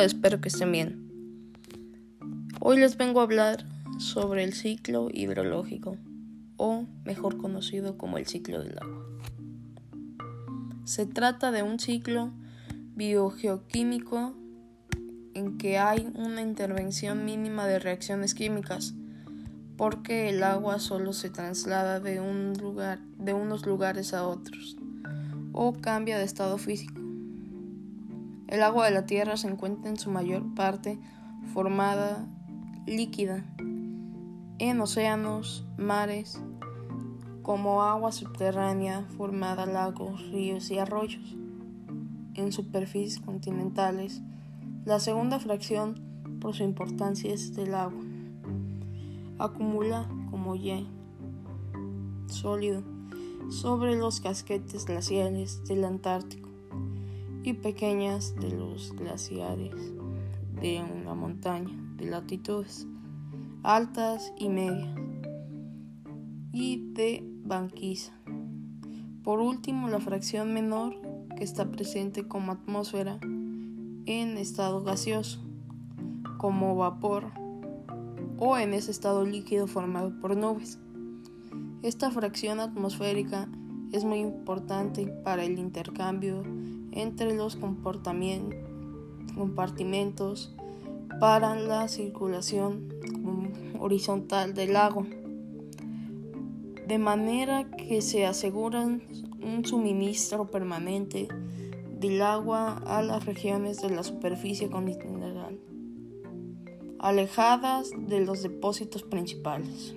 Espero que estén bien. Hoy les vengo a hablar sobre el ciclo hidrológico, o mejor conocido como el ciclo del agua. Se trata de un ciclo biogeoquímico en que hay una intervención mínima de reacciones químicas, porque el agua solo se traslada de, unos lugares a otros o cambia de estado físico. El agua de la Tierra se encuentra en su mayor parte formada líquida en océanos, mares, como agua subterránea formada lagos, ríos y arroyos. En superficies continentales, la segunda fracción por su importancia es del agua. Acumula como Y sólido sobre los casquetes glaciares del Antártico y pequeñas de los glaciares de una montaña de latitudes altas y medias y de banquisa. Por último, la fracción menor que está presente como atmósfera en estado gaseoso, como vapor o en ese estado líquido formado por nubes. Esta fracción atmosférica es muy importante para el intercambio entre los compartimentos para la circulación horizontal del lago, de manera que se asegura un suministro permanente del agua a las regiones de la superficie continental, alejadas de los depósitos principales.